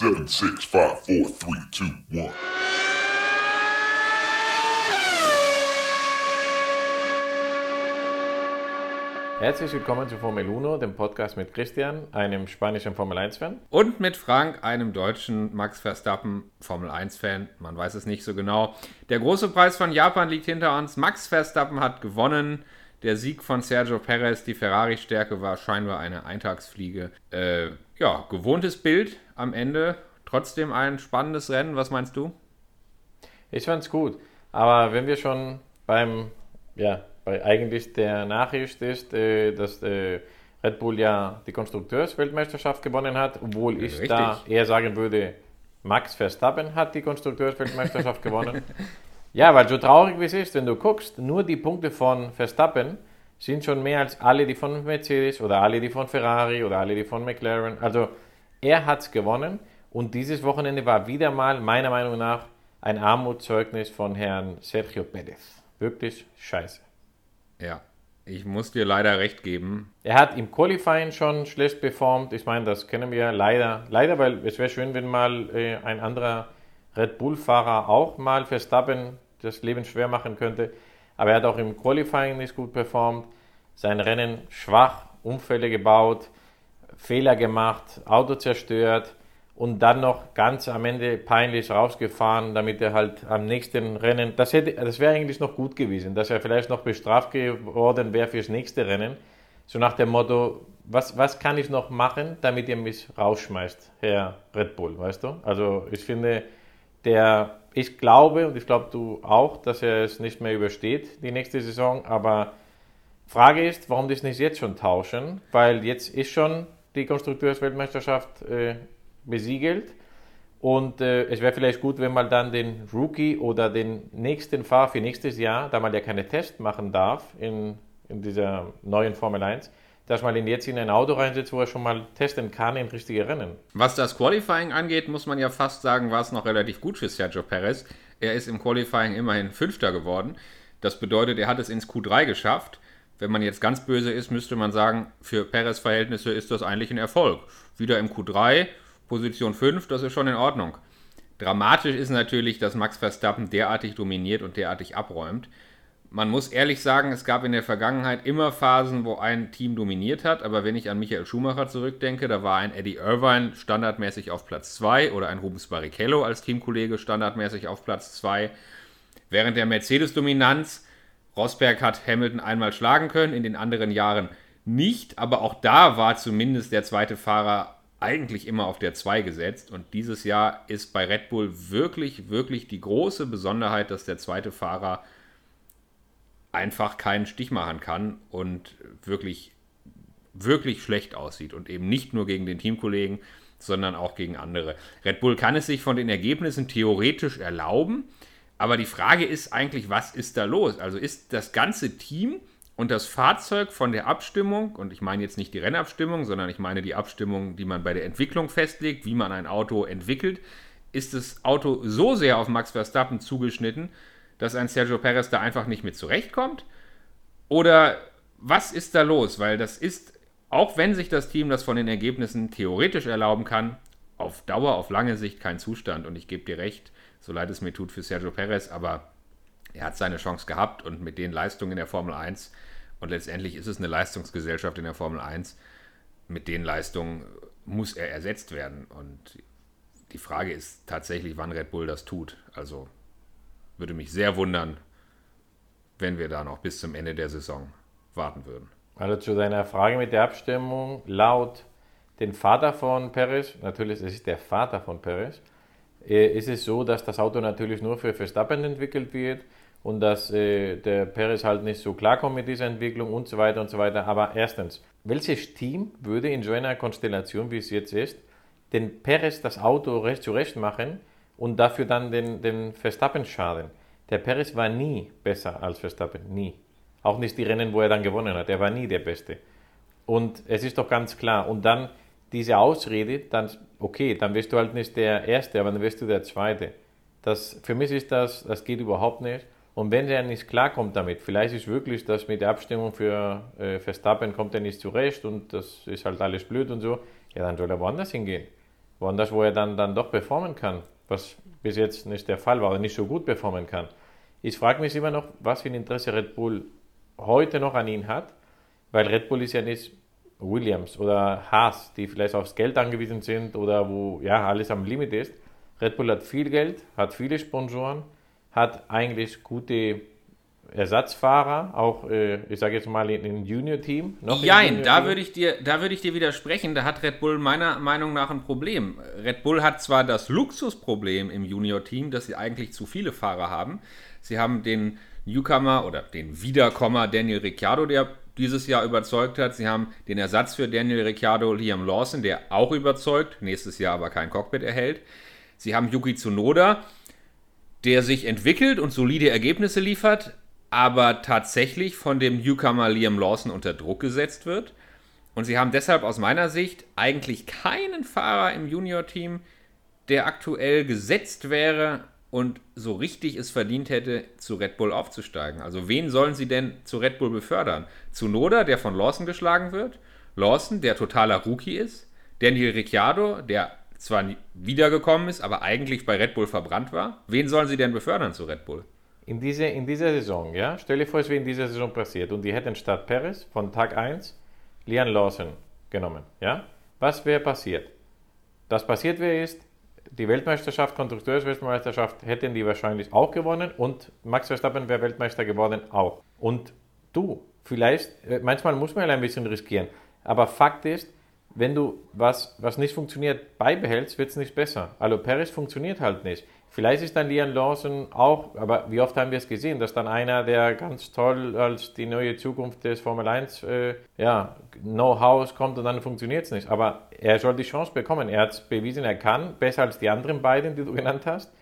Seven, six, five, four, three, two, one. Herzlich willkommen zu Formel 1, dem Podcast mit Christian, einem spanischen Formel 1-Fan. Und mit Frank, einem deutschen Max Verstappen Formel 1-Fan. Man weiß es nicht so genau. Der große Preis von Japan liegt hinter uns. Max Verstappen hat gewonnen. Der Sieg von Sergio Perez, die Ferrari-Stärke war scheinbar eine Eintagsfliege. Äh, ja, gewohntes Bild am Ende. Trotzdem ein spannendes Rennen. Was meinst du? Ich fand's gut. Aber wenn wir schon beim, ja, bei eigentlich der Nachricht ist, äh, dass äh, Red Bull ja die Konstrukteursweltmeisterschaft gewonnen hat, obwohl ich Richtig. da eher sagen würde, Max Verstappen hat die Konstrukteursweltmeisterschaft gewonnen. Ja, weil so traurig wie es ist, wenn du guckst, nur die Punkte von Verstappen sind schon mehr als alle die von Mercedes oder alle die von Ferrari oder alle die von McLaren. Also er hat es gewonnen und dieses Wochenende war wieder mal meiner Meinung nach ein Armutszeugnis von Herrn Sergio Perez. Wirklich scheiße. Ja, ich muss dir leider recht geben. Er hat im Qualifying schon schlecht performt. Ich meine, das kennen wir leider. Leider, weil es wäre schön, wenn mal äh, ein anderer Red Bull-Fahrer auch mal Verstappen das Leben schwer machen könnte. Aber er hat auch im Qualifying nicht gut performt. Sein Rennen schwach, Unfälle gebaut, Fehler gemacht, Auto zerstört und dann noch ganz am Ende peinlich rausgefahren, damit er halt am nächsten Rennen, das, hätte, das wäre eigentlich noch gut gewesen, dass er vielleicht noch bestraft geworden wäre fürs nächste Rennen. So nach dem Motto, was, was kann ich noch machen, damit ihr mich rausschmeißt, Herr Red Bull, weißt du? Also ich finde, der, ich glaube und ich glaube du auch, dass er es nicht mehr übersteht, die nächste Saison, aber Frage ist, warum das nicht jetzt schon tauschen, weil jetzt ist schon die Konstrukteursweltmeisterschaft äh, besiegelt und äh, es wäre vielleicht gut, wenn man dann den Rookie oder den nächsten Fahrer für nächstes Jahr, da man ja keine Tests machen darf in, in dieser neuen Formel 1, dass man ihn jetzt in ein Auto reinsetzt, wo er schon mal testen kann in richtige Rennen. Was das Qualifying angeht, muss man ja fast sagen, war es noch relativ gut für Sergio Perez. Er ist im Qualifying immerhin Fünfter geworden. Das bedeutet, er hat es ins Q3 geschafft. Wenn man jetzt ganz böse ist, müsste man sagen, für Perez Verhältnisse ist das eigentlich ein Erfolg. Wieder im Q3, Position 5, das ist schon in Ordnung. Dramatisch ist natürlich, dass Max Verstappen derartig dominiert und derartig abräumt. Man muss ehrlich sagen, es gab in der Vergangenheit immer Phasen, wo ein Team dominiert hat, aber wenn ich an Michael Schumacher zurückdenke, da war ein Eddie Irvine standardmäßig auf Platz 2 oder ein Rubens Barrichello als Teamkollege standardmäßig auf Platz 2. Während der Mercedes-Dominanz, Rosberg hat Hamilton einmal schlagen können, in den anderen Jahren nicht, aber auch da war zumindest der zweite Fahrer eigentlich immer auf der 2 gesetzt. Und dieses Jahr ist bei Red Bull wirklich, wirklich die große Besonderheit, dass der zweite Fahrer einfach keinen Stich machen kann und wirklich, wirklich schlecht aussieht. Und eben nicht nur gegen den Teamkollegen, sondern auch gegen andere. Red Bull kann es sich von den Ergebnissen theoretisch erlauben. Aber die Frage ist eigentlich, was ist da los? Also ist das ganze Team und das Fahrzeug von der Abstimmung, und ich meine jetzt nicht die Rennabstimmung, sondern ich meine die Abstimmung, die man bei der Entwicklung festlegt, wie man ein Auto entwickelt, ist das Auto so sehr auf Max Verstappen zugeschnitten, dass ein Sergio Perez da einfach nicht mit zurechtkommt? Oder was ist da los? Weil das ist, auch wenn sich das Team das von den Ergebnissen theoretisch erlauben kann, auf Dauer, auf lange Sicht kein Zustand. Und ich gebe dir recht, so leid es mir tut für Sergio Perez, aber er hat seine Chance gehabt und mit den Leistungen in der Formel 1 und letztendlich ist es eine Leistungsgesellschaft in der Formel 1, mit den Leistungen muss er ersetzt werden. Und die Frage ist tatsächlich, wann Red Bull das tut. Also würde mich sehr wundern, wenn wir da noch bis zum Ende der Saison warten würden. Also zu deiner Frage mit der Abstimmung, laut den Vater von Perez, natürlich es ist der Vater von Perez, äh, ist es so, dass das Auto natürlich nur für Verstappen entwickelt wird und dass äh, der Perez halt nicht so klarkommt mit dieser Entwicklung und so weiter und so weiter. Aber erstens, welches Team würde in so einer Konstellation, wie es jetzt ist, den Perez das Auto recht zurecht machen und dafür dann den, den Verstappen schaden? Der Perez war nie besser als Verstappen, nie. Auch nicht die Rennen, wo er dann gewonnen hat. Er war nie der Beste. Und es ist doch ganz klar. Und dann diese Ausrede, dann, okay, dann wirst du halt nicht der Erste, aber dann wirst du der Zweite. Das, für mich ist das, das geht überhaupt nicht. Und wenn er nicht klarkommt damit, vielleicht ist wirklich das mit der Abstimmung für äh, Verstappen kommt er nicht zurecht und das ist halt alles blöd und so, ja, dann soll er woanders hingehen. woanders, wo er dann, dann doch performen kann, was bis jetzt nicht der Fall war oder nicht so gut performen kann. Ich frage mich immer noch, was für ein Interesse Red Bull heute noch an ihn hat, weil Red Bull ist ja nicht Williams oder Haas, die vielleicht aufs Geld angewiesen sind oder wo ja alles am Limit ist. Red Bull hat viel Geld, hat viele Sponsoren, hat eigentlich gute Ersatzfahrer, auch äh, ich sage jetzt mal in, in Junior-Team. Nein, da würde ich dir, da würde ich dir widersprechen. Da hat Red Bull meiner Meinung nach ein Problem. Red Bull hat zwar das Luxusproblem im Junior-Team, dass sie eigentlich zu viele Fahrer haben. Sie haben den Newcomer oder den Wiederkommer Daniel Ricciardo, der dieses Jahr überzeugt hat. Sie haben den Ersatz für Daniel Ricciardo, Liam Lawson, der auch überzeugt, nächstes Jahr aber kein Cockpit erhält. Sie haben Yuki Tsunoda, der sich entwickelt und solide Ergebnisse liefert, aber tatsächlich von dem Newcomer Liam Lawson unter Druck gesetzt wird. Und sie haben deshalb aus meiner Sicht eigentlich keinen Fahrer im Junior-Team, der aktuell gesetzt wäre und so richtig es verdient hätte, zu Red Bull aufzusteigen. Also wen sollen sie denn zu Red Bull befördern? Zu Noda, der von Lawson geschlagen wird, Lawson, der totaler Rookie ist, Daniel Ricciardo, der zwar wiedergekommen ist, aber eigentlich bei Red Bull verbrannt war. Wen sollen sie denn befördern zu Red Bull? In, diese, in dieser Saison, ja, stell dir vor, es wäre in dieser Saison passiert und die hätten statt Perez von Tag 1 Lian Lawson genommen, ja. Was wäre passiert? Das passiert wäre ist, die Weltmeisterschaft, Konstrukteursweltmeisterschaft hätten die wahrscheinlich auch gewonnen und Max Verstappen wäre Weltmeister geworden auch. Und du, vielleicht, äh, manchmal muss man ja ein bisschen riskieren, aber Fakt ist, wenn du was, was nicht funktioniert, beibehältst, wird es nicht besser. Also Paris funktioniert halt nicht. Vielleicht ist dann Liam Lawson auch, aber wie oft haben wir es gesehen, dass dann einer, der ganz toll als die neue Zukunft des Formel 1 äh, ja, Know-how kommt und dann funktioniert es nicht. Aber er soll die Chance bekommen. Er hat bewiesen, er kann, besser als die anderen beiden, die du genannt hast.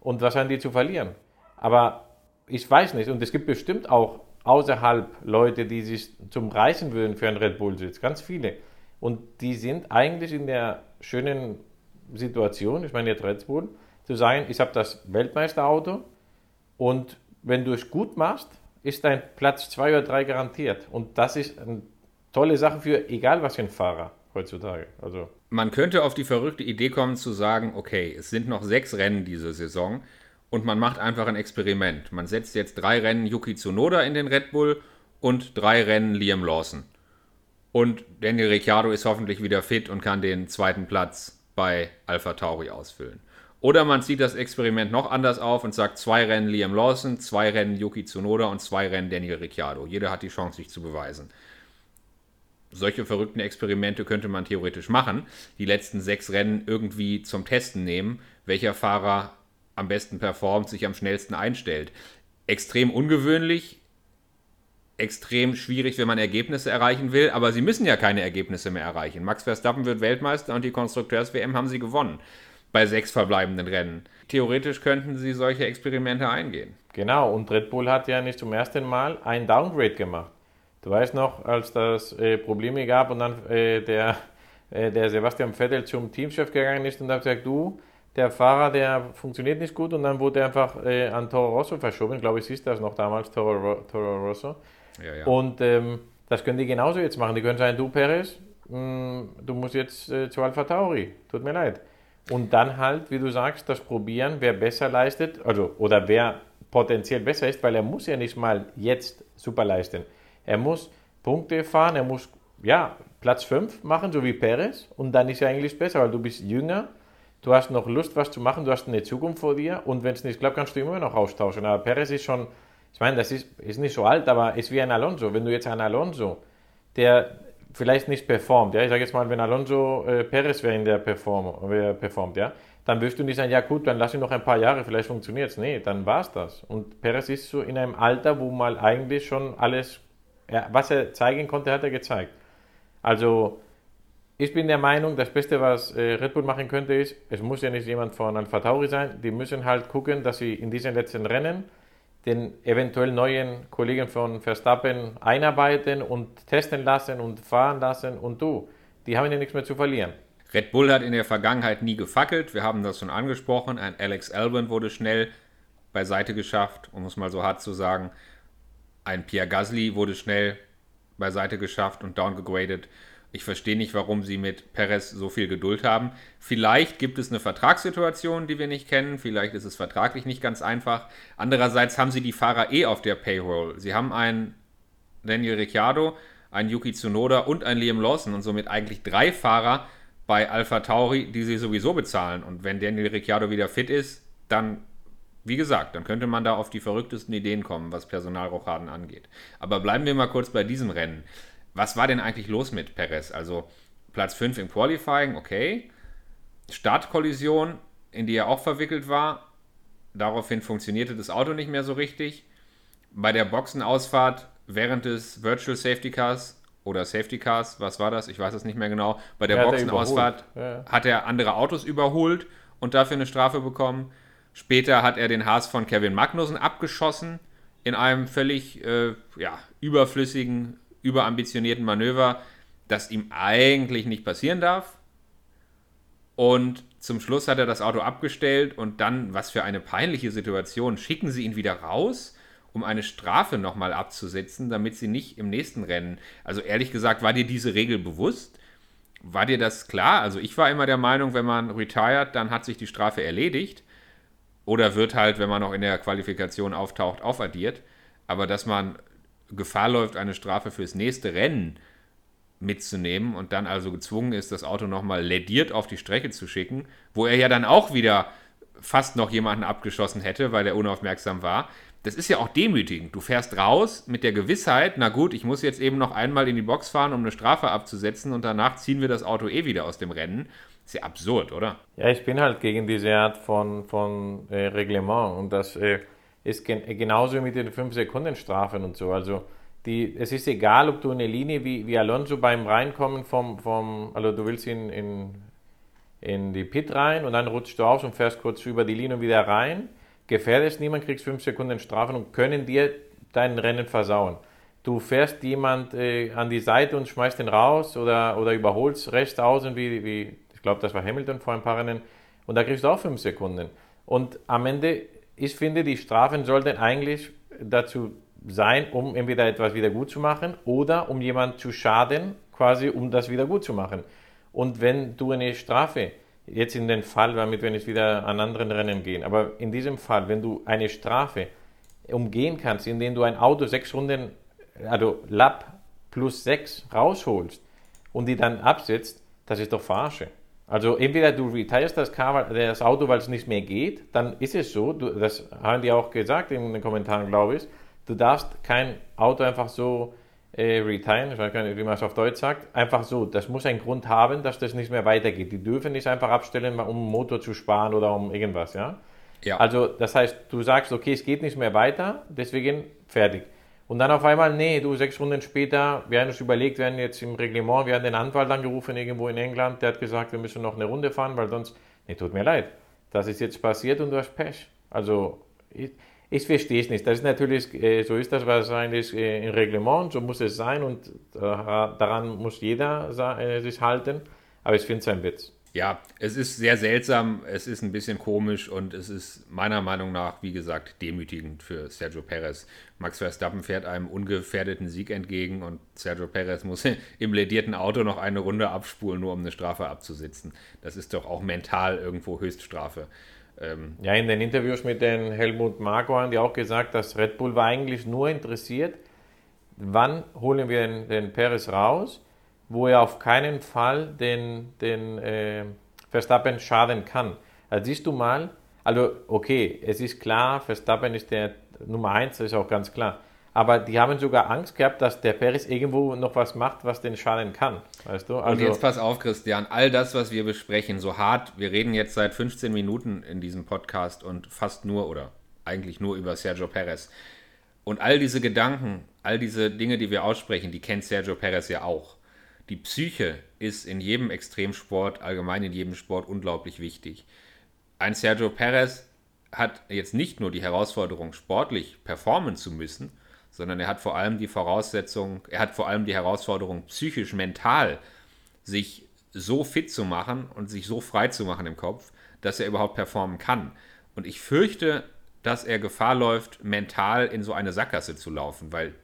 Und was haben die zu verlieren? Aber ich weiß nicht. Und es gibt bestimmt auch außerhalb Leute, die sich zum Reißen würden für einen Red Bull-Sitz. Ganz viele. Und die sind eigentlich in der schönen Situation, ich meine jetzt Red Bull, zu sagen, ich habe das Weltmeisterauto und wenn du es gut machst, ist dein Platz zwei oder drei garantiert. Und das ist eine tolle Sache für egal was für ein Fahrer heutzutage. Also man könnte auf die verrückte Idee kommen zu sagen, okay, es sind noch sechs Rennen diese Saison und man macht einfach ein Experiment. Man setzt jetzt drei Rennen Yuki Tsunoda in den Red Bull und drei Rennen Liam Lawson. Und Daniel Ricciardo ist hoffentlich wieder fit und kann den zweiten Platz bei Alpha Tauri ausfüllen. Oder man zieht das Experiment noch anders auf und sagt zwei Rennen Liam Lawson, zwei Rennen Yuki Tsunoda und zwei Rennen Daniel Ricciardo. Jeder hat die Chance, sich zu beweisen. Solche verrückten Experimente könnte man theoretisch machen. Die letzten sechs Rennen irgendwie zum Testen nehmen, welcher Fahrer am besten performt, sich am schnellsten einstellt. Extrem ungewöhnlich, extrem schwierig, wenn man Ergebnisse erreichen will, aber sie müssen ja keine Ergebnisse mehr erreichen. Max Verstappen wird Weltmeister und die Konstrukteurs-WM haben sie gewonnen bei sechs verbleibenden Rennen. Theoretisch könnten sie solche Experimente eingehen. Genau, und Red Bull hat ja nicht zum ersten Mal ein Downgrade gemacht. Du weißt noch, als das äh, Probleme gab und dann äh, der, äh, der Sebastian Vettel zum Teamchef gegangen ist und hat gesagt, du, der Fahrer, der funktioniert nicht gut und dann wurde er einfach äh, an Toro Rosso verschoben. Glaube ich, ist das noch damals Toro, Toro Rosso. Ja, ja. Und ähm, das können die genauso jetzt machen. Die können sagen, du Perez, mh, mm, du musst jetzt äh, zu Alpha Tauri. Tut mir leid. Und dann halt, wie du sagst, das Probieren, wer besser leistet, also oder wer potenziell besser ist, weil er muss ja nicht mal jetzt super leisten. Er muss Punkte fahren, er muss ja Platz 5 machen, so wie Perez, und dann ist er eigentlich besser, weil du bist jünger, du hast noch Lust, was zu machen, du hast eine Zukunft vor dir und wenn es nicht klappt, kannst du immer noch austauschen. Aber Perez ist schon, ich meine, das ist, ist nicht so alt, aber ist wie ein Alonso. Wenn du jetzt einen Alonso, der vielleicht nicht performt, ja, ich sage jetzt mal, wenn Alonso äh, Perez wäre der Perform, äh, performt, ja, dann wirst du nicht sagen, ja gut, dann lass ihn noch ein paar Jahre, vielleicht funktioniert es. Nee, dann war es das. Und Perez ist so in einem Alter, wo mal eigentlich schon alles, ja, was er zeigen konnte, hat er gezeigt. Also, ich bin der Meinung, das Beste, was äh, Red Bull machen könnte, ist, es muss ja nicht jemand von Alpha Tauri sein, die müssen halt gucken, dass sie in diesen letzten Rennen den eventuell neuen Kollegen von Verstappen einarbeiten und testen lassen und fahren lassen und du, die haben ja nichts mehr zu verlieren. Red Bull hat in der Vergangenheit nie gefackelt, wir haben das schon angesprochen. Ein Alex Albon wurde schnell beiseite geschafft, um es mal so hart zu sagen. Ein Pierre Gasly wurde schnell beiseite geschafft und downgegradet. Ich verstehe nicht, warum sie mit Perez so viel Geduld haben. Vielleicht gibt es eine Vertragssituation, die wir nicht kennen. Vielleicht ist es vertraglich nicht ganz einfach. Andererseits haben sie die Fahrer eh auf der Payroll. Sie haben einen Daniel Ricciardo, einen Yuki Tsunoda und einen Liam Lawson und somit eigentlich drei Fahrer bei Alpha Tauri, die sie sowieso bezahlen. Und wenn Daniel Ricciardo wieder fit ist, dann wie gesagt, dann könnte man da auf die verrücktesten Ideen kommen, was Personalrochaden angeht. Aber bleiben wir mal kurz bei diesem Rennen. Was war denn eigentlich los mit Perez? Also Platz 5 im Qualifying, okay. Startkollision, in die er auch verwickelt war. Daraufhin funktionierte das Auto nicht mehr so richtig. Bei der Boxenausfahrt während des Virtual Safety Cars oder Safety Cars, was war das? Ich weiß es nicht mehr genau. Bei der Ja, hat er Boxenausfahrt. Ja. hat er andere Autos überholt und dafür eine Strafe bekommen. Später hat er den Haas von Kevin Magnussen abgeschossen in einem völlig äh, ja, überflüssigen, überambitionierten Manöver, das ihm eigentlich nicht passieren darf. Und zum Schluss hat er das Auto abgestellt und dann, was für eine peinliche Situation, schicken sie ihn wieder raus, um eine Strafe nochmal abzusetzen, damit sie nicht im nächsten Rennen. Also ehrlich gesagt, war dir diese Regel bewusst? War dir das klar? Also ich war immer der Meinung, wenn man retired, dann hat sich die Strafe erledigt. Oder wird halt, wenn man noch in der Qualifikation auftaucht, aufaddiert. Aber dass man Gefahr läuft, eine Strafe fürs nächste Rennen mitzunehmen und dann also gezwungen ist, das Auto nochmal lediert auf die Strecke zu schicken, wo er ja dann auch wieder fast noch jemanden abgeschossen hätte, weil er unaufmerksam war. Das ist ja auch demütigend. Du fährst raus mit der Gewissheit, na gut, ich muss jetzt eben noch einmal in die Box fahren, um eine Strafe abzusetzen und danach ziehen wir das Auto eh wieder aus dem Rennen. Ist ja absurd, oder? Ja, ich bin halt gegen diese Art von, von äh, Reglement und das äh, ist gen genauso mit den 5-Sekunden-Strafen und so. Also die, es ist egal, ob du eine Linie wie, wie Alonso beim Reinkommen vom, vom also du willst in, in, in die Pit rein und dann rutschst du aus und fährst kurz über die Linie und wieder rein, gefährdest niemand, kriegst 5 Sekunden Strafen und können dir dein Rennen versauen. Du fährst jemand äh, an die Seite und schmeißt den raus oder, oder überholst rechts außen, wie, wie ich glaube, das war Hamilton vor ein paar Rennen, und da kriegst du auch 5 Sekunden. Und am Ende, ich finde, die Strafen sollten eigentlich dazu sein, um entweder etwas wieder gut zu machen oder um jemand zu schaden, quasi um das wieder gut zu machen. Und wenn du eine Strafe, jetzt in dem Fall, damit wir nicht wieder an anderen Rennen gehen, aber in diesem Fall, wenn du eine Strafe umgehen kannst, indem du ein Auto sechs Runden, also Lap plus sechs rausholst und die dann absetzt, das ist doch Verarsche. Also entweder du retirest das, Car, das Auto, weil es nicht mehr geht, dann ist es so, du, das haben die auch gesagt in den Kommentaren, glaube ich, du darfst kein Auto einfach so äh, retiren, ich weiß gar nicht, wie man es auf Deutsch sagt, einfach so, das muss einen Grund haben, dass das nicht mehr weitergeht. Die dürfen nicht einfach abstellen, um einen Motor zu sparen oder um irgendwas, ja? Ja. Also das heißt, du sagst, okay, es geht nicht mehr weiter, deswegen fertig. Und dann auf einmal, nee, du sechs Stunden später, wir haben uns überlegt, wir haben jetzt im Reglement, wir haben den Anwalt angerufen irgendwo in England, der hat gesagt, wir müssen noch eine Runde fahren, weil sonst, nee, tut mir leid, das ist jetzt passiert und du hast Pech. Also ich, ich verstehe es nicht. Das ist natürlich, äh, so ist das wahrscheinlich äh, im Reglement, so muss es sein und äh, daran muss jeder äh, sich halten, aber ich finde es ein Witz. Ja, es ist sehr seltsam, es ist ein bisschen komisch und es ist meiner Meinung nach, wie gesagt, demütigend für Sergio Perez. Max Verstappen fährt einem ungefährdeten Sieg entgegen und Sergio Perez muss im ledierten Auto noch eine Runde abspulen, nur um eine Strafe abzusitzen. Das ist doch auch mental irgendwo Höchststrafe. Ähm, Ja, in den Interviews mit den Helmut Marko haben die auch gesagt, dass Red Bull war eigentlich nur interessiert, wann holen wir den, den Perez raus, wo er auf keinen Fall den, den äh, Verstappen schaden kann. Also siehst du mal, also okay, es ist klar, Verstappen ist der Nummer eins, das ist auch ganz klar. Aber die haben sogar Angst gehabt, dass der Perez irgendwo noch was macht, was den schaden kann. Weißt du? und Also, jetzt pass auf, Christian, all das, was wir besprechen, so hart, wir reden jetzt seit 15 Minuten in diesem Podcast und fast nur oder eigentlich nur über Sergio Perez. Und all diese Gedanken, all diese Dinge, die wir aussprechen, die kennt Sergio Perez ja auch. Die Psyche ist in jedem Extremsport, allgemein in jedem Sport unglaublich wichtig. Ein Sergio Perez hat jetzt nicht nur die Herausforderung, sportlich performen zu müssen, sondern er hat vor allem die Voraussetzung, er hat vor allem die Herausforderung, psychisch, mental sich so fit zu machen und sich so frei zu machen im Kopf, dass er überhaupt performen kann. Und ich fürchte, dass er Gefahr läuft, mental in so eine Sackgasse zu laufen, weil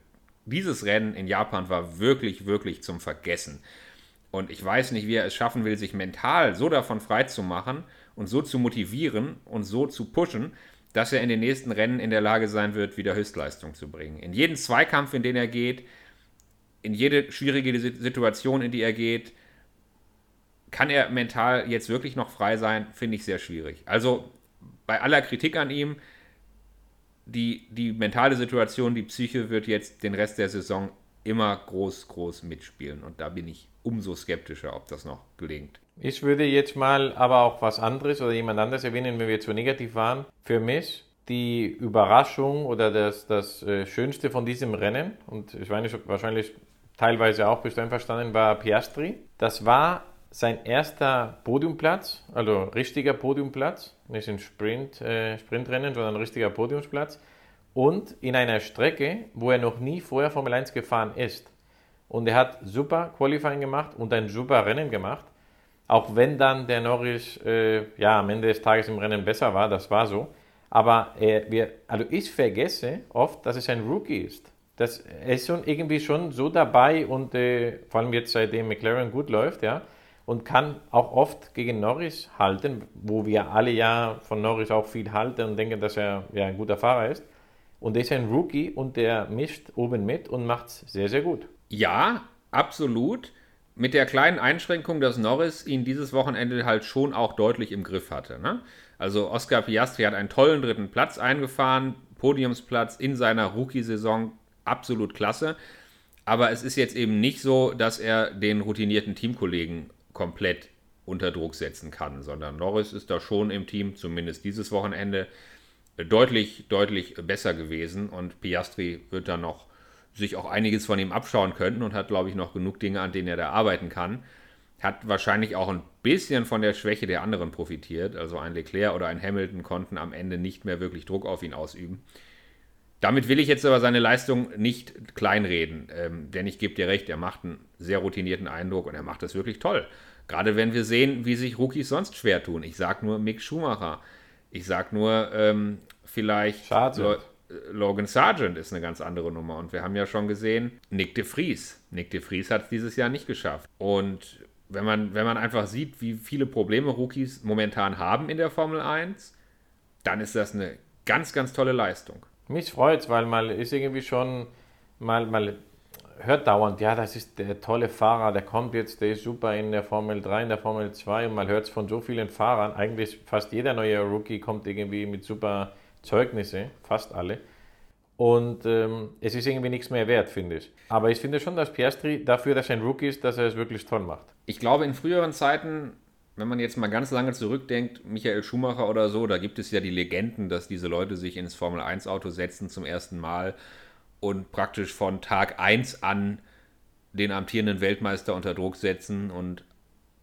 dieses Rennen in Japan war wirklich, wirklich zum Vergessen. Und ich weiß nicht, wie er es schaffen will, sich mental so davon frei zu machen und so zu motivieren und so zu pushen, dass er in den nächsten Rennen in der Lage sein wird, wieder Höchstleistung zu bringen. In jeden Zweikampf, in den er geht, in jede schwierige Situation, in die er geht, kann er mental jetzt wirklich noch frei sein, finde ich sehr schwierig. Also bei aller Kritik an ihm, die, die mentale Situation, die Psyche wird jetzt den Rest der Saison immer groß, groß mitspielen. Und da bin ich umso skeptischer, ob das noch gelingt. Ich würde jetzt mal aber auch was anderes oder jemand anderes erwähnen, wenn wir zu negativ waren. Für mich die Überraschung oder das, das äh, Schönste von diesem Rennen, und ich meine wahrscheinlich teilweise auch bist du einverstanden, war Piastri. Das war sein erster Podiumplatz, also richtiger Podiumplatz, nicht ein Sprint, äh, Sprintrennen, sondern ein richtiger Podiumsplatz. Und in einer Strecke, wo er noch nie vorher Formel 1 gefahren ist. Und er hat super Qualifying gemacht und ein super Rennen gemacht. Auch wenn dann der Norris äh, ja, am Ende des Tages im Rennen besser war, das war so. Aber äh, wir, also ich vergesse oft, dass es ein Rookie ist. Das, er ist schon irgendwie schon so dabei und äh, vor allem jetzt seitdem McLaren gut läuft, ja, und kann auch oft gegen Norris halten, wo wir alle ja von Norris auch viel halten und denken, dass er ja ein guter Fahrer ist. Und er ist ein Rookie und der mischt oben mit und macht es sehr, sehr gut. Ja, absolut. Mit der kleinen Einschränkung, dass Norris ihn dieses Wochenende halt schon auch deutlich im Griff hatte. Ne? Also Oscar Piastri hat einen tollen dritten Platz eingefahren, Podiumsplatz in seiner Rookie-Saison, absolut klasse. Aber es ist jetzt eben nicht so, dass er den routinierten Teamkollegen komplett unter Druck setzen kann, sondern Norris ist da schon im Team, zumindest dieses Wochenende, deutlich, deutlich besser gewesen und Piastri wird da noch sich auch einiges von ihm abschauen können und hat, glaube ich, noch genug Dinge, an denen er da arbeiten kann. Hat wahrscheinlich auch ein bisschen von der Schwäche der anderen profitiert. Also ein Leclerc oder ein Hamilton konnten am Ende nicht mehr wirklich Druck auf ihn ausüben. Damit will ich jetzt aber seine Leistung nicht kleinreden, ähm, denn ich gebe dir recht, er macht einen sehr routinierten Eindruck und er macht das wirklich toll. Gerade wenn wir sehen, wie sich Rookies sonst schwer tun. Ich sage nur Mick Schumacher. Ich sage nur ähm, vielleicht Sargent. Logan Sargent ist eine ganz andere Nummer. Und wir haben ja schon gesehen, Nick de Vries. Nick de Vries hat es dieses Jahr nicht geschafft. Und wenn man, wenn man einfach sieht, wie viele Probleme Rookies momentan haben in der Formel 1, dann ist das eine ganz, ganz tolle Leistung. Mich freut es, weil man ist irgendwie schon mal, mal hört dauernd, ja, das ist der tolle Fahrer, der kommt jetzt, der ist super in der Formel 3, in der Formel 2 und man hört es von so vielen Fahrern. Eigentlich fast jeder neue Rookie kommt irgendwie mit super Zeugnisse, fast alle. Und ähm, es ist irgendwie nichts mehr wert, finde ich. Aber ich finde schon, dass Piastri dafür, dass er ein Rookie ist, dass er es wirklich toll macht. Ich glaube, in früheren Zeiten wenn man jetzt mal ganz lange zurückdenkt, Michael Schumacher oder so, da gibt es ja die Legenden, dass diese Leute sich ins Formel 1 Auto setzen zum ersten Mal und praktisch von Tag 1 an den amtierenden Weltmeister unter Druck setzen und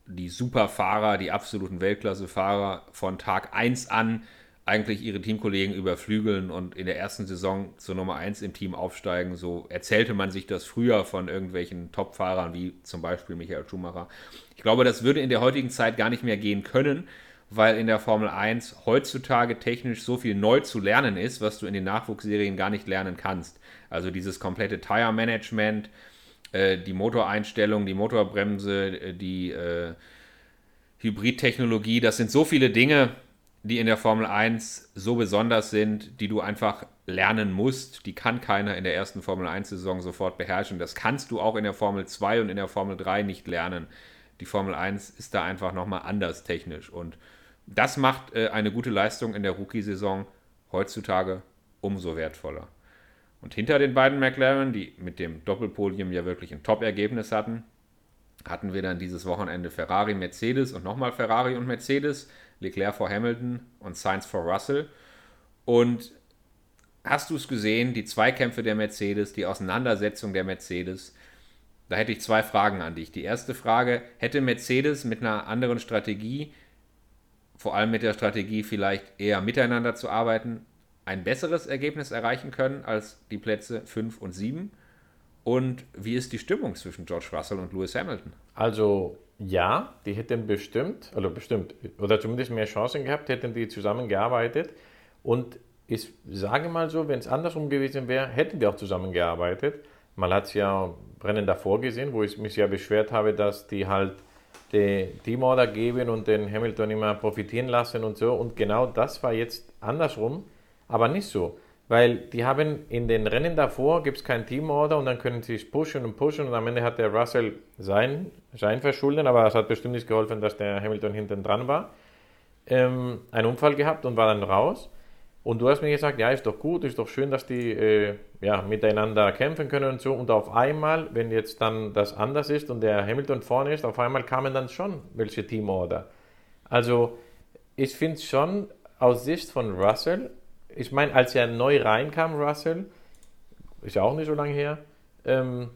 die Superfahrer, die absoluten Weltklassefahrer von Tag 1 an eigentlich ihre Teamkollegen überflügeln und in der ersten Saison zur Nummer 1 im Team aufsteigen. So erzählte man sich das früher von irgendwelchen Top-Fahrern wie zum Beispiel Michael Schumacher. Ich glaube, das würde in der heutigen Zeit gar nicht mehr gehen können, weil in der Formel 1 heutzutage technisch so viel neu zu lernen ist, was du in den Nachwuchsserien gar nicht lernen kannst. Also dieses komplette Tire-Management, äh, die Motoreinstellung, die Motorbremse, äh, die äh, Hybridtechnologie, das sind so viele Dinge, die in der Formel 1 so besonders sind, die du einfach lernen musst. Die kann keiner in der ersten Formel 1-Saison sofort beherrschen. Das kannst du auch in der Formel 2 und in der Formel 3 nicht lernen. Die Formel 1 ist da einfach nochmal anders technisch. Und das macht äh, eine gute Leistung in der Rookie-Saison heutzutage umso wertvoller. Und hinter den beiden McLaren, die mit dem Doppelpodium ja wirklich ein Top-Ergebnis hatten, hatten wir dann dieses Wochenende Ferrari, Mercedes und nochmal Ferrari und Mercedes. Leclerc vor Hamilton und Sainz vor Russell. Und hast du es gesehen, die Zweikämpfe der Mercedes, die Auseinandersetzung der Mercedes? Da hätte ich zwei Fragen an dich. Die erste Frage, hätte Mercedes mit einer anderen Strategie, vor allem mit der Strategie vielleicht eher miteinander zu arbeiten, ein besseres Ergebnis erreichen können als die Plätze 5 und 7? Und wie ist die Stimmung zwischen George Russell und Lewis Hamilton? Also ja, die hätten bestimmt, also bestimmt, oder zumindest mehr Chancen gehabt, hätten die zusammengearbeitet. Und ich sage mal so, wenn es andersrum gewesen wäre, hätten die auch zusammengearbeitet. Man hat es ja Rennen davor gesehen, wo ich mich ja beschwert habe, dass die halt die Teamorder geben und den Hamilton immer profitieren lassen und so. Und genau das war jetzt andersrum, aber nicht so. Weil die haben in den Rennen davor gibt es kein Teamorder und dann können sie es pushen und pushen und am Ende hat der Russell sein, sein Verschulden, aber es hat bestimmt nicht geholfen, dass der Hamilton hinten dran war. Ähm, einen Unfall gehabt und war dann raus. Und du hast mir gesagt, ja, ist doch gut, ist doch schön, dass die äh, ja, miteinander kämpfen können und so. Und auf einmal, wenn jetzt dann das anders ist und der Hamilton vorne ist, auf einmal kamen dann schon welche Teamorder. Also ich finde schon aus Sicht von Russell, ich meine, als er neu reinkam, Russell, ist ja auch nicht so lange her, ähm,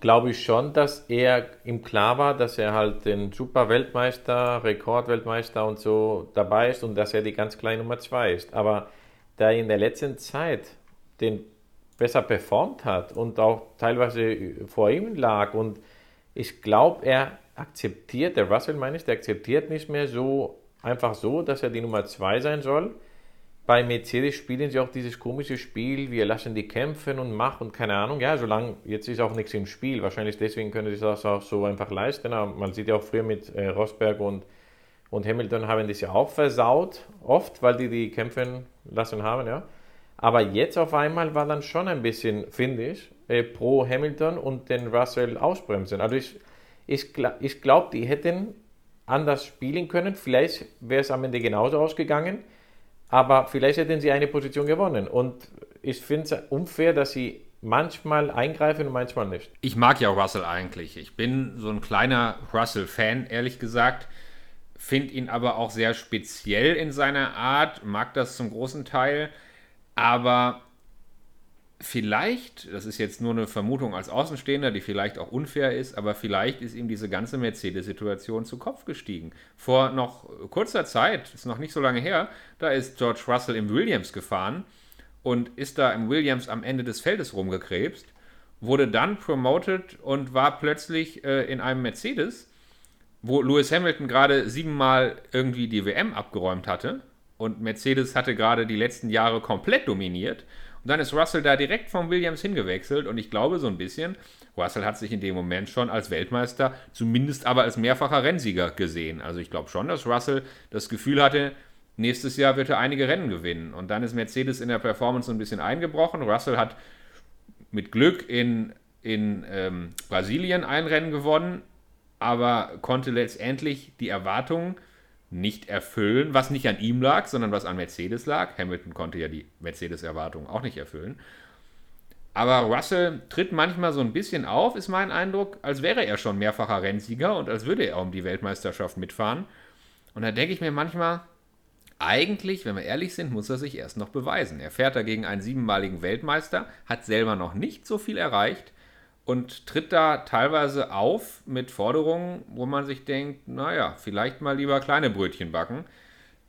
glaube ich schon, dass er ihm klar war, dass er halt den Super-Weltmeister, Rekordweltmeister und so dabei ist und dass er die ganz kleine Nummer 2 ist. Aber da er in der letzten Zeit den besser performt hat und auch teilweise vor ihm lag und ich glaube, er akzeptiert, der Russell meine ich, der akzeptiert nicht mehr so einfach so, dass er die Nummer 2 sein soll, bei Mercedes spielen sie auch dieses komische Spiel, wir lassen die kämpfen und machen und keine Ahnung. Ja, solange jetzt ist auch nichts im Spiel. Wahrscheinlich deswegen können sie das auch so einfach leisten. Aber man sieht ja auch früher mit äh, Rosberg und, und Hamilton haben das ja auch versaut, oft, weil die die kämpfen lassen haben. Ja. Aber jetzt auf einmal war dann schon ein bisschen, finde ich, äh, pro Hamilton und den Russell ausbremsen. Also ich, ich, ich glaube, die hätten anders spielen können. Vielleicht wäre es am Ende genauso ausgegangen aber vielleicht hätten sie eine Position gewonnen. Und ich finde es unfair, dass sie manchmal eingreifen und manchmal nicht. Ich mag ja Russell eigentlich. Ich bin so ein kleiner Russell-Fan, ehrlich gesagt. Finde ihn aber auch sehr speziell in seiner Art, mag das zum großen Teil. Aber vielleicht, das ist jetzt nur eine Vermutung als Außenstehender, die vielleicht auch unfair ist, aber vielleicht ist ihm diese ganze Mercedes-Situation zu Kopf gestiegen. Vor noch kurzer Zeit, ist noch nicht so lange her, da ist George Russell im Williams gefahren und ist da im Williams am Ende des Feldes rumgekrebst, wurde dann promoted und war plötzlich äh, in einem Mercedes, wo Lewis Hamilton gerade siebenmal irgendwie die WM abgeräumt hatte und Mercedes hatte gerade die letzten Jahre komplett dominiert und dann ist Russell da direkt vom Williams hingewechselt und ich glaube so ein bisschen, Russell hat sich in dem Moment schon als Weltmeister, zumindest aber als mehrfacher Rennsieger gesehen. Also ich glaube schon, dass Russell das Gefühl hatte, nächstes Jahr wird er einige Rennen gewinnen. Und dann ist Mercedes in der Performance ein bisschen eingebrochen. Russell hat mit Glück in, in ähm, Brasilien ein Rennen gewonnen, aber konnte letztendlich die Erwartungen nicht erfüllen, was nicht an ihm lag, sondern was an Mercedes lag. Hamilton konnte ja die Mercedes-Erwartungen auch nicht erfüllen. Aber Russell tritt manchmal so ein bisschen auf, ist mein Eindruck, als wäre er schon mehrfacher Rennsieger und als würde er um die Weltmeisterschaft mitfahren. Und da denke ich mir manchmal, eigentlich, wenn wir ehrlich sind, muss er sich erst noch beweisen. Er fährt dagegen einen siebenmaligen Weltmeister, hat selber noch nicht so viel erreicht und tritt da teilweise auf mit Forderungen, wo man sich denkt, naja, vielleicht mal lieber kleine Brötchen backen,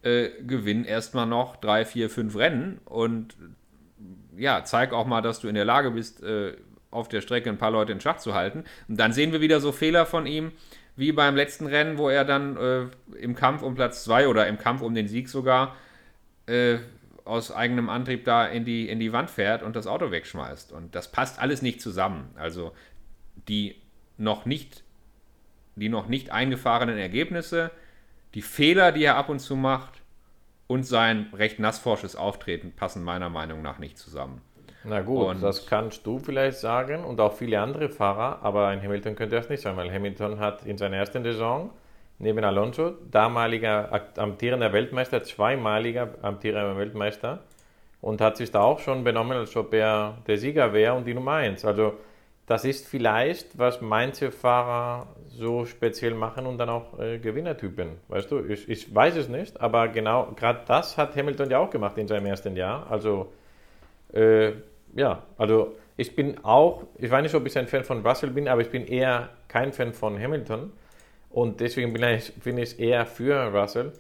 äh, gewinn erstmal noch drei, vier, fünf Rennen und ja, zeig auch mal, dass du in der Lage bist, äh, auf der Strecke ein paar Leute in Schach zu halten. Und dann sehen wir wieder so Fehler von ihm, wie beim letzten Rennen, wo er dann äh, im Kampf um Platz zwei oder im Kampf um den Sieg sogar äh, aus eigenem Antrieb da in die, in die Wand fährt und das Auto wegschmeißt. Und das passt alles nicht zusammen. Also die noch nicht, die noch nicht eingefahrenen Ergebnisse, die Fehler, die er ab und zu macht und sein recht nassforsches Auftreten passen meiner Meinung nach nicht zusammen. Na gut, und das kannst du vielleicht sagen und auch viele andere Fahrer, aber ein Hamilton könnte das nicht sein, weil Hamilton hat in seiner ersten Saison neben Alonso, damaliger amtierender Weltmeister, zweimaliger amtierender Weltmeister und hat sich da auch schon benommen, als ob er der Sieger wäre und die Nummer 1. Also das ist vielleicht, was manche Fahrer so speziell machen und dann auch äh, Gewinnertypen. Weißt du, ich, ich weiß es nicht, aber genau, gerade das hat Hamilton ja auch gemacht in seinem ersten Jahr. Also, äh, ja, also ich bin auch, ich weiß nicht, ob ich ein Fan von Russell bin, aber ich bin eher kein Fan von Hamilton. Und deswegen bin ich, bin ich eher für Russell.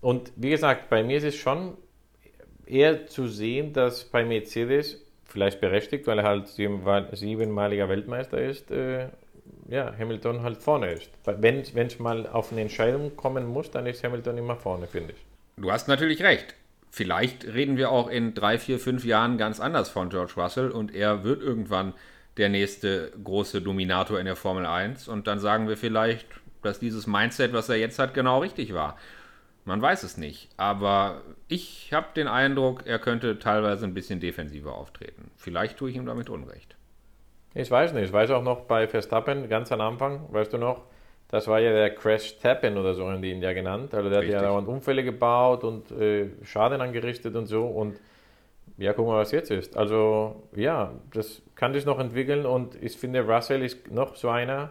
Und wie gesagt, bei mir ist es schon eher zu sehen, dass bei Mercedes, vielleicht berechtigt, weil er halt siebenmaliger Weltmeister ist, äh, ja, Hamilton halt vorne ist. Wenn es mal auf eine Entscheidung kommen muss, dann ist Hamilton immer vorne, finde ich. Du hast natürlich recht. Vielleicht reden wir auch in drei, vier, fünf Jahren ganz anders von George Russell und er wird irgendwann der nächste große Dominator in der Formel 1. Und dann sagen wir vielleicht, dass dieses Mindset, was er jetzt hat, genau richtig war. Man weiß es nicht. Aber ich habe den Eindruck, er könnte teilweise ein bisschen defensiver auftreten. Vielleicht tue ich ihm damit Unrecht. Ich weiß nicht. Ich weiß auch noch bei Verstappen, ganz am Anfang, weißt du noch, das war ja der Crash Tappen oder so, haben die ihn ja genannt. Also der Richtig. hat ja dauernd Unfälle gebaut und äh, Schaden angerichtet und so. Und ja, gucken wir, was jetzt ist. Also ja, das kann sich noch entwickeln und ich finde, Russell ist noch so einer,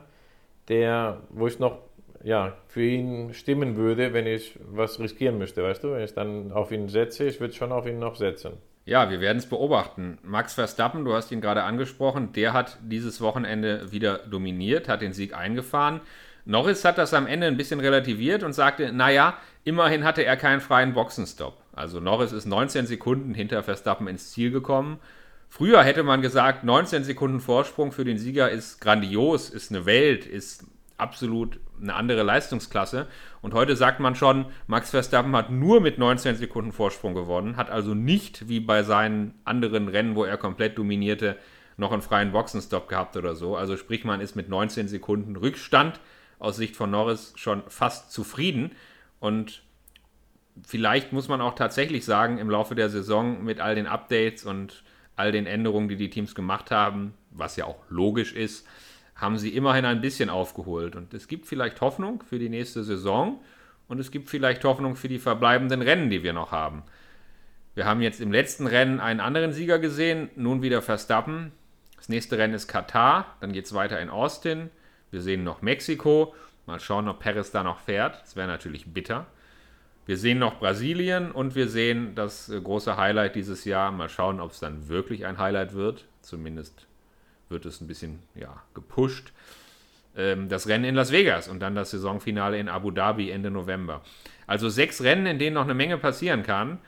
der, wo ich noch ja, für ihn stimmen würde, wenn ich was riskieren müsste, weißt du? Wenn ich dann auf ihn setze, ich würde schon auf ihn noch setzen. Ja, wir werden es beobachten. Max Verstappen, du hast ihn gerade angesprochen, der hat dieses Wochenende wieder dominiert, hat den Sieg eingefahren. Norris hat das am Ende ein bisschen relativiert und sagte, naja, immerhin hatte er keinen freien Boxenstopp. Also Norris ist 19 Sekunden hinter Verstappen ins Ziel gekommen. Früher hätte man gesagt, 19 Sekunden Vorsprung für den Sieger ist grandios, ist eine Welt, ist absolut eine andere Leistungsklasse. Und heute sagt man schon, Max Verstappen hat nur mit 19 Sekunden Vorsprung gewonnen, hat also nicht wie bei seinen anderen Rennen, wo er komplett dominierte, noch einen freien Boxenstopp gehabt oder so. Also sprich, man ist mit 19 Sekunden Rückstand aus Sicht von Norris schon fast zufrieden. Und vielleicht muss man auch tatsächlich sagen, im Laufe der Saison mit all den Updates und all den Änderungen, die die Teams gemacht haben, was ja auch logisch ist, haben sie immerhin ein bisschen aufgeholt. Und es gibt vielleicht Hoffnung für die nächste Saison und es gibt vielleicht Hoffnung für die verbleibenden Rennen, die wir noch haben. Wir haben jetzt im letzten Rennen einen anderen Sieger gesehen, nun wieder Verstappen. Das nächste Rennen ist Katar, dann geht es weiter in Austin. Wir sehen noch Mexiko. Mal schauen, ob Perez da noch fährt. Das wäre natürlich bitter. Wir sehen noch Brasilien und wir sehen das äh, große Highlight dieses Jahr. Mal schauen, ob es dann wirklich ein Highlight wird. Zumindest wird es ein bisschen ja, gepusht. Ähm, das Rennen in Las Vegas und dann das Saisonfinale in Abu Dhabi Ende November. Also sechs Rennen, in denen noch eine Menge passieren kann.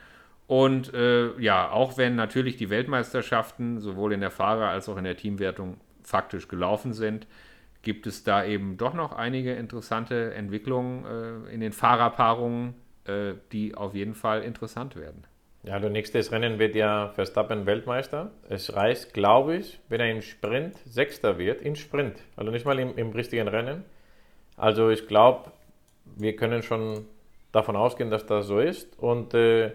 Und äh, ja, auch wenn natürlich die Weltmeisterschaften sowohl in der Fahrer- als auch in der Teamwertung faktisch gelaufen sind, gibt es da eben doch noch einige interessante Entwicklungen äh, in den Fahrerpaarungen, äh, die auf jeden Fall interessant werden. Ja, der nächste Rennen wird ja Verstappen Weltmeister. Es reicht, glaube ich, wenn er im Sprint Sechster wird, im Sprint, also nicht mal im, im richtigen Rennen. Also ich glaube, wir können schon davon ausgehen, dass das so ist. Und äh,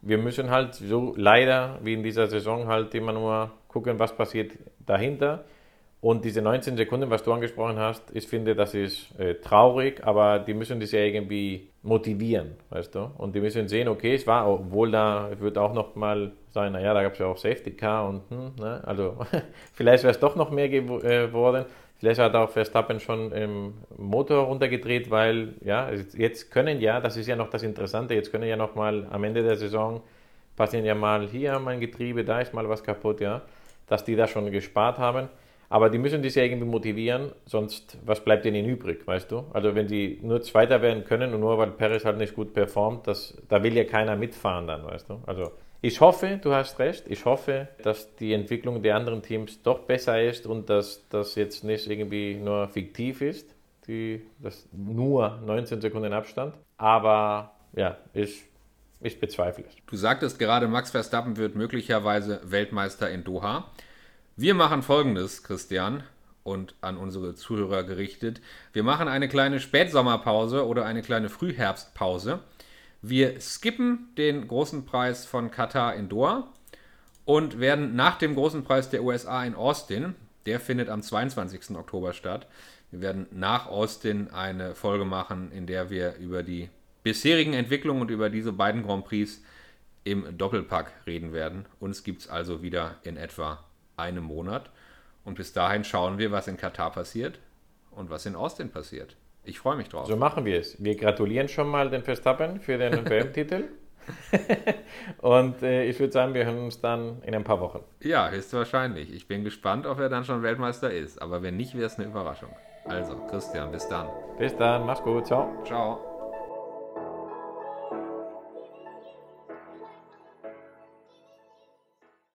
wir müssen halt so leider wie in dieser Saison halt immer nur gucken, was passiert dahinter. Und diese 19 Sekunden, was du angesprochen hast, ich finde, das ist äh, traurig, aber die müssen das ja irgendwie motivieren, weißt du? Und die müssen sehen, okay, es war, obwohl da wird auch noch mal sein, naja, da gab es ja auch Safety Car und, hm, ne? also vielleicht wäre es doch noch mehr geworden. Äh, vielleicht hat auch Verstappen schon im Motor runtergedreht, weil, ja, jetzt können ja, das ist ja noch das Interessante, jetzt können ja noch mal am Ende der Saison passieren ja mal hier mein Getriebe, da ist mal was kaputt, ja, dass die da schon gespart haben. Aber die müssen dich ja irgendwie motivieren, sonst was bleibt ihnen übrig, weißt du? Also wenn sie nur Zweiter werden können und nur weil Perez halt nicht gut performt, das, da will ja keiner mitfahren dann, weißt du? Also ich hoffe, du hast recht, ich hoffe, dass die Entwicklung der anderen Teams doch besser ist und dass das jetzt nicht irgendwie nur fiktiv ist, die, das nur 19 Sekunden Abstand. Aber ja, ich, ich bezweifle es. Du sagtest gerade, Max Verstappen wird möglicherweise Weltmeister in Doha. Wir machen folgendes, Christian, und an unsere Zuhörer gerichtet. Wir machen eine kleine Spätsommerpause oder eine kleine Frühherbstpause. Wir skippen den großen Preis von Katar in Doha und werden nach dem großen Preis der USA in Austin, der findet am 22. Oktober statt, wir werden nach Austin eine Folge machen, in der wir über die bisherigen Entwicklungen und über diese beiden Grand Prix im Doppelpack reden werden. Uns gibt es also wieder in etwa einem Monat. Und bis dahin schauen wir, was in Katar passiert und was in Austin passiert. Ich freue mich drauf. So machen wir es. Wir gratulieren schon mal den Verstappen für den WM-Titel. und äh, ich würde sagen, wir hören uns dann in ein paar Wochen. Ja, höchstwahrscheinlich. Ich bin gespannt, ob er dann schon Weltmeister ist. Aber wenn nicht, wäre es eine Überraschung. Also, Christian, bis dann. Bis dann, mach's gut, ciao. Ciao.